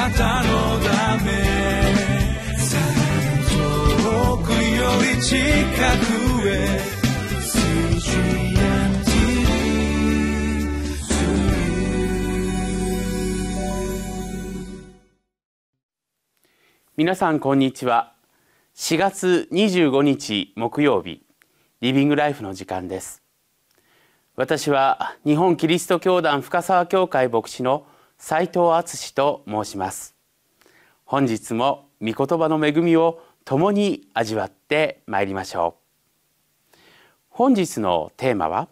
なたのため遠くより近くへ皆さんこんにちは。4月25日木曜日リビングライフの時間です。私は日本キリスト教団深沢教会牧師の斉藤敦と申します。本日も御言葉の恵みを共に味わってまいりましょう。本日のテーマは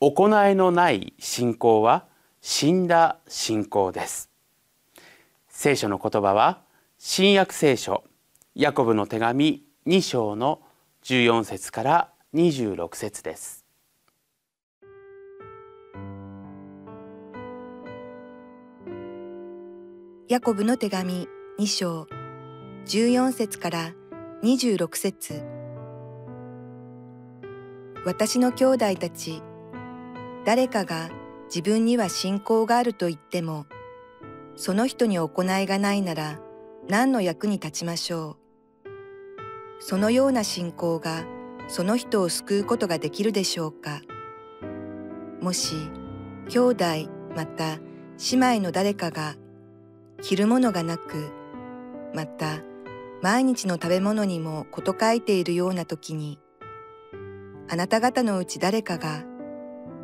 行いのない信仰は死んだ信仰です。聖書の言葉は新約聖書ヤコブの手紙2章の14節から26節です。ヤコブの手紙2章14節から26節私の兄弟たち誰かが自分には信仰があると言ってもその人に行いがないなら何の役に立ちましょう。そのような信仰がその人を救うことができるでしょうか。もし、兄弟また姉妹の誰かが着るものがなく、また毎日の食べ物にもこと書いているような時に、あなた方のうち誰かが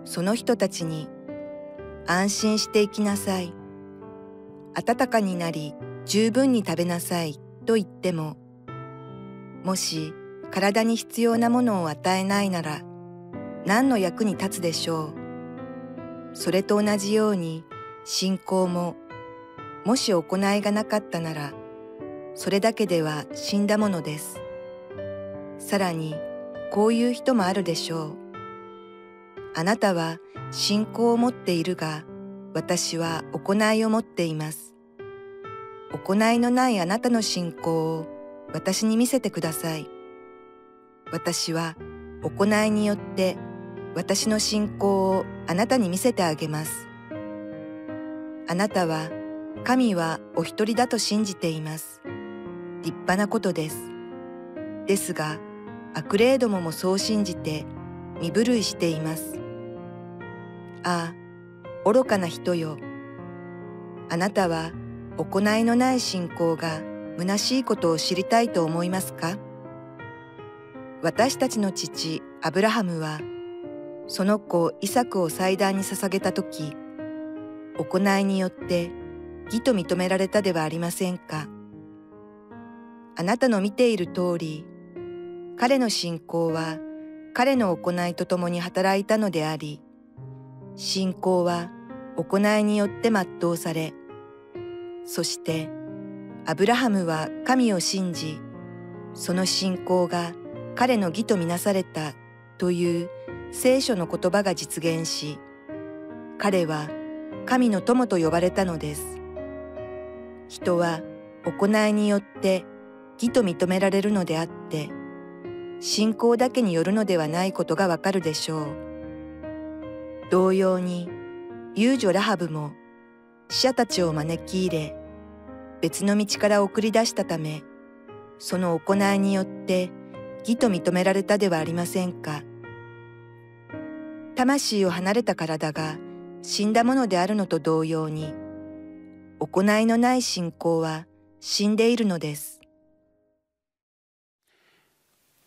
その人たちに安心していきなさい。暖かになり十分に食べなさいと言っても、もし体に必要なものを与えないなら何の役に立つでしょう。それと同じように信仰ももし行いがなかったならそれだけでは死んだものです。さらにこういう人もあるでしょう。あなたは信仰を持っているが私は行いを持っています。行いのないあなたの信仰を私に見せてください。私は行いによって私の信仰をあなたに見せてあげます。あなたは神はお一人だと信じています。立派なことです。ですが、悪霊どももそう信じて身震いしています。ああ、愚かな人よ。あなたは行いのない信仰が虚しいことを知りたいと思いますか？私たちの父アブラハムはその子イサクを祭壇に捧げた時行いによって義と認められたではありませんか。あなたの見ている通り彼の信仰は彼の行いとともに働いたのであり信仰は行いによって全うされそしてアブラハムは神を信じその信仰が彼の義とみなされたという聖書の言葉が実現し彼は神の友と呼ばれたのです。人は行いによって義と認められるのであって信仰だけによるのではないことがわかるでしょう。同様に遊女ラハブも死者たちを招き入れ別の道から送り出したためその行いによって義と認められたではありませんか。魂を離れた体が死んだものであるのと同様に行いのない信仰は死んでいるのです。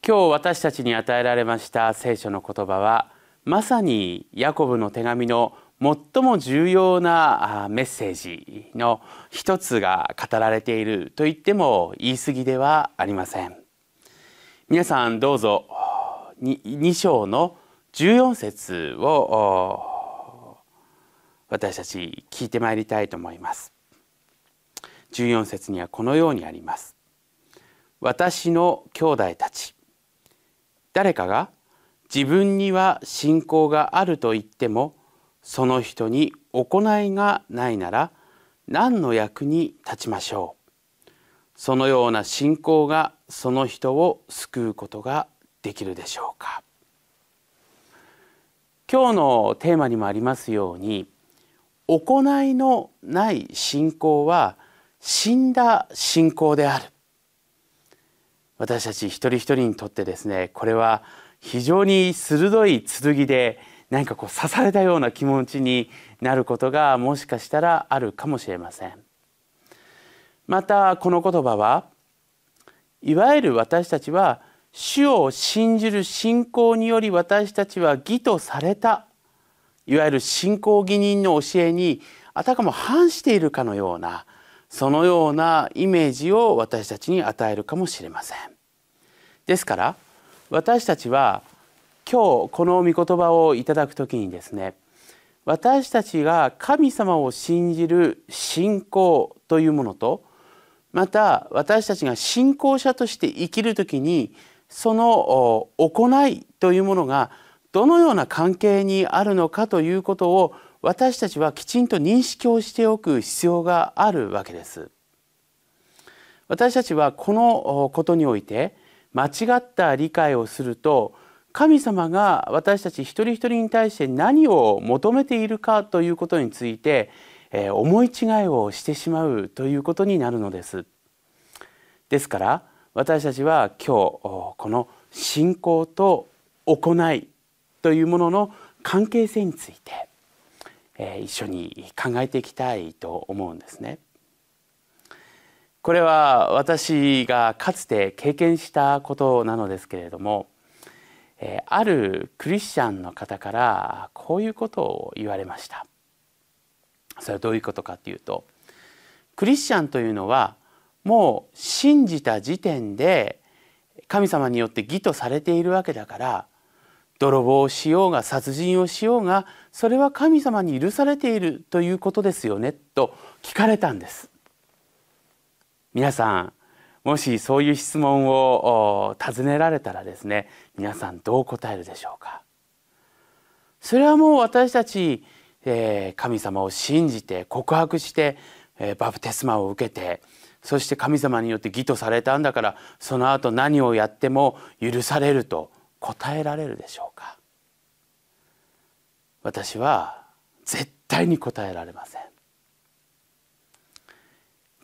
今日私たちに与えられました聖書の言葉はまさにヤコブの手紙の最も重要なメッセージの一つが語られていると言っても言い過ぎではありません。皆さんどうぞ2章の14節を私たち聞いてまいりたいと思います。14節にはこのようにあります。私の兄弟たち誰かが自分には信仰があると言ってもその人に行いがないなら何の役に立ちましょう。そのような信仰がその人を救うことができるでしょうか。今日のテーマにもありますように行いのない信仰は死んだ信仰である。私たち一人一人にとってですねこれは非常に鋭い剣で何かこう刺されたような気持ちになることがもしかしたらあるかもしれません。またこの言葉はいわゆる私たちは主を信じる信仰により私たちは義とされたいわゆる信仰義人の教えにあたかも反しているかのようなそのようなイメージを私たちに与えるかもしれません。ですから私たちは今日この御言葉をいただく時にですね私たちが神様を信じる信仰というものとまた私たちが信仰者として生きる時にその行いというものがどのような関係にあるのかということを私たちはきちんと認識をしておく必要があるわけです。私たちはこのことにおいて間違った理解をすると神様が私たち一人一人に対して何を求めているかということについて、思い違いをしてしまうということになるのです。ですから私たちは今日この信仰と行いというものの関係性について、え一緒に考えていきたいと思うんですね。これは私がかつて経験したことなのですけれどもあるクリスチャンの方からこういうことを言われましたそれはどういうことかというとクリスチャンというのはもう信じた時点で神様によって義とされているわけだから泥棒をしようが殺人をしようがそれは神様に許されているということですよねと聞かれたんです。皆さんもしそういう質問を尋ねられたらですね皆さんどう答えるでしょうか？それはもう私たち、えー、神様を信じて告白して、えー、バプテスマを受けてそして神様によって義とされたんだからその後何をやっても許されると答えられるでしょうか？私は絶対に答えられません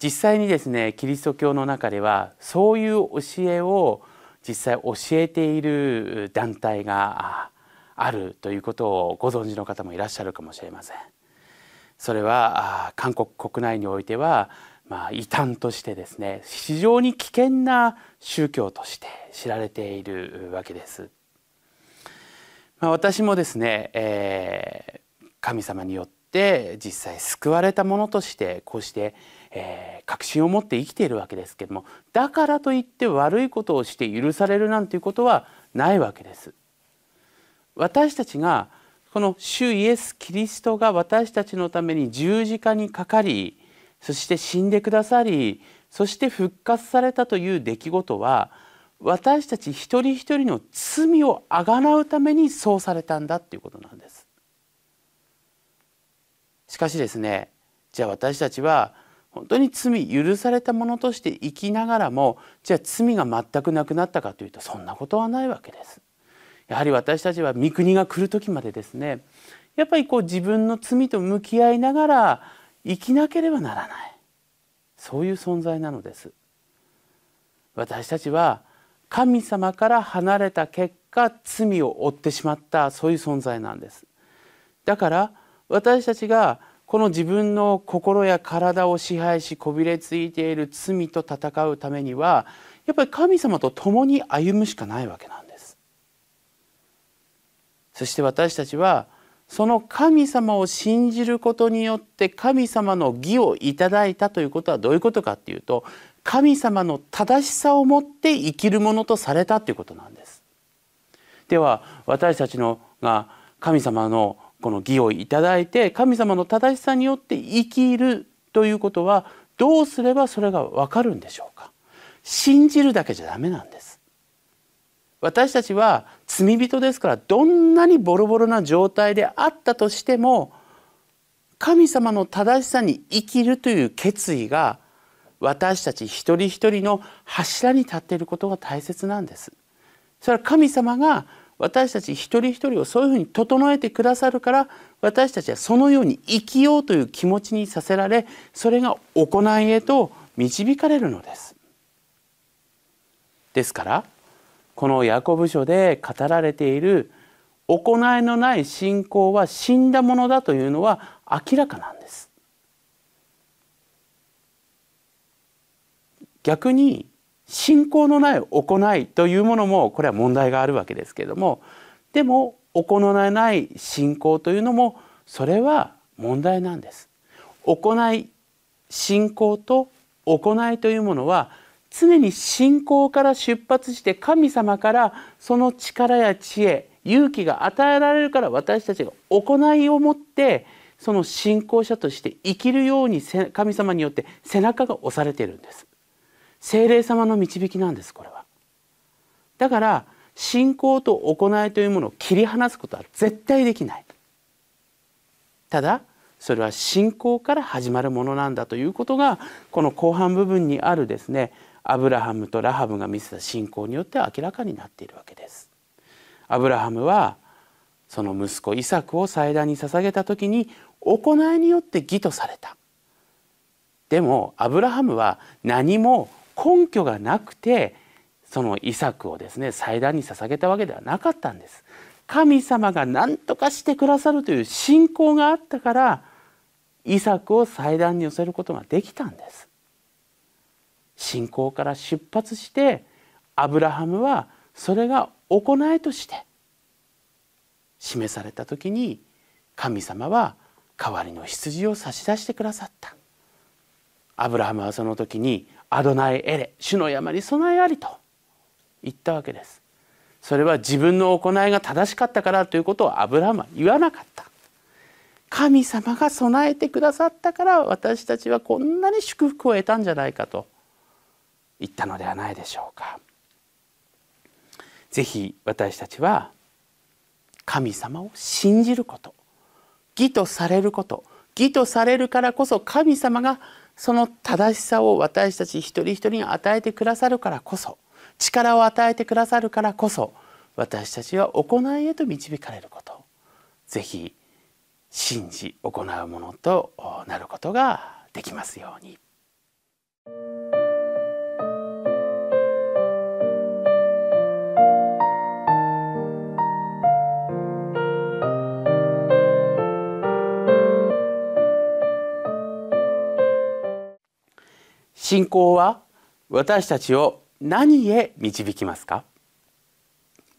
実際にですねキリスト教の中ではそういう教えを実際教えている団体があるということをご存知の方もいらっしゃるかもしれません。それは韓国国内においてはまあ異端としてですね非常に危険な宗教として知られているわけです。まあ、私もですね、えー、神様によって実際救われたものとしてこうしてえー、確信を持って生きているわけですけどもだからといって悪いことをして許されるなんていうことはないわけです。私たちがこの主イエス・キリストが私たちのために十字架にかかりそして死んでくださりそして復活されたという出来事は私たち一人一人の罪をあがなうためにそうされたんだっていうことなんです。しかしですねじゃあ私たちは本当に罪許されたものとして生きながらもじゃあ罪が全くなくなったかというとそんなことはないわけです。やはり私たちは御国が来る時までですねやっぱりこう自分の罪と向き合いながら生きなければならないそういう存在なのです。私たちは神様から離れた結果罪を負ってしまったそういう存在なんです。だから私たちがこの自分の心や体を支配しこびれついている罪と戦うためにはやっぱり神様と共に歩むしかないわけなんですそして私たちはその神様を信じることによって神様の義をいただいたということはどういうことかっていうと神様の正しさをもって生きるものとされたということなんです。では私たちのが神様のこの義をいただいて神様の正しさによって生きるということはどうすればそれがわかるんでしょうか。信じるだけじゃダメなんです。私たちは罪人ですからどんなにボロボロな状態であったとしても神様の正しさに生きるという決意が私たち一人一人の柱に立っていることが大切なんです。それは神様が私たち一人一人をそういうふうに整えてくださるから私たちはそのように生きようという気持ちにさせられそれが行いへと導かれるのです。ですからこのヤコブ書で語られている行いのない信仰は死んだものだというのは明らかなんです。逆に信仰のない行いというものもこれは問題があるわけですけれどもでも行いない信仰というのもそれは問題なんです。行い信仰と行いというものは常に信仰から出発して神様からその力や知恵勇気が与えられるから私たちが行いを持ってその信仰者として生きるように神様によって背中が押されているんです。精霊様の導きなんですこれは。だから信仰と行いというものを切り離すことは絶対できない。ただそれは信仰から始まるものなんだということがこの後半部分にあるですねアブラハムとラハブが見せた信仰によって明らかになっているわけです。アブラハムはその息子イサクを祭壇に捧げた時に行いによって義とされた。でもアブラハムは何も根拠がなくてそのイサクをですね祭壇に捧げたわけではなかったんです。神様が何とかしてくださるという信仰があったからイサクを祭壇に寄せることができたんです。信仰から出発してアブラハムはそれが行いとして示された時に神様は代わりの羊を差し出してくださった。アブラハムはその時に「アドナイエレ主の山に備えあり」と言ったわけです。それは自分の行いが正しかったからということをアブラハムは言わなかった。神様が備えてくださったから私たちはこんなに祝福を得たんじゃないかと言ったのではないでしょうか。ぜひ私たちは神様を信じること義とされること義とされるからこそ神様がその正しさを私たち一人一人に与えてくださるからこそ力を与えてくださるからこそ私たちは行いへと導かれることぜひ信じ行うものとなることができますように。信仰は私たちを何へ導きますか？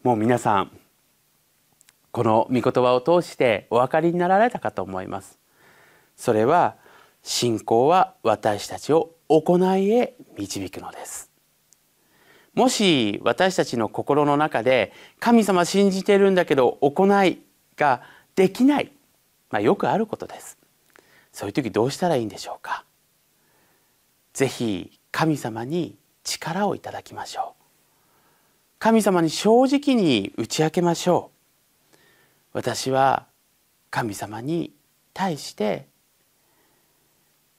もう皆さんこの御言葉を通してお分かりになられたかと思います。それは信仰は私たちを行いへ導くのです。もし私たちの心の中で神様信じてるんだけど行いができない、まあ、よくあることです。そういう時どうしたらいいんでしょうか？ぜひ神様に力をいただきましょう。神様に正直に打ち明けましょう。私は神様に対して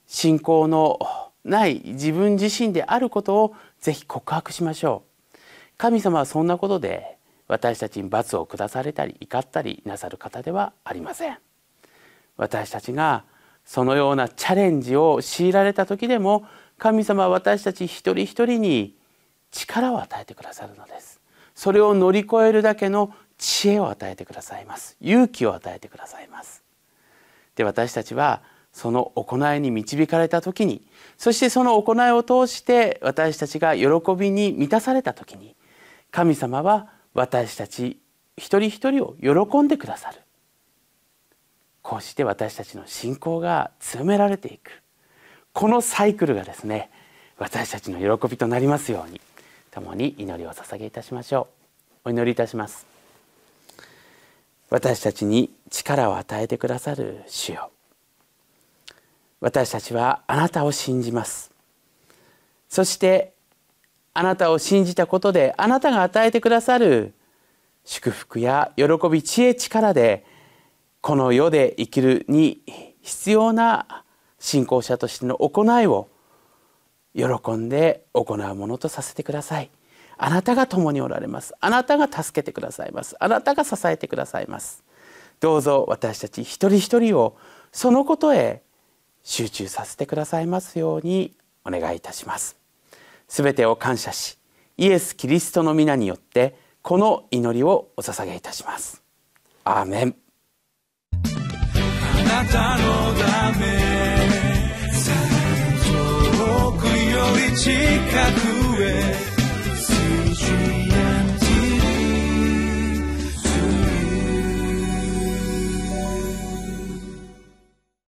信仰のない自分自身であることをぜひ告白しましょう。神様はそんなことで私たちに罰を下されたり怒ったりなさる方ではありません。私たちがそのようなチャレンジを強いられた時でも神様は私たち一人一人に力を与えてくださるのです。それを乗り越えるだけの知恵を与えてくださいます。勇気を与えてくださいます。で私たちはその行いに導かれた時にそしてその行いを通して私たちが喜びに満たされた時に神様は私たち一人一人を喜んでくださる。こうして私たちの信仰が強められていく。このサイクルがですね私たちの喜びとなりますように共に祈りを捧げいたしましょう。お祈りいたします。私たちに力を与えてくださる主よ。私たちはあなたを信じます。そしてあなたを信じたことであなたが与えてくださる祝福や喜び知恵力でこの世で生きるに必要な信仰者としての行いを喜んで行うものとさせてください。あなたが共におられます。あなたが助けてくださいます。あなたが支えてくださいます。どうぞ私たち一人一人をそのことへ集中させてくださいますようにお願いいたします。すべてを感謝しイエス・キリストの皆によってこの祈りをお捧げいたします。アーメン。あなたのため critica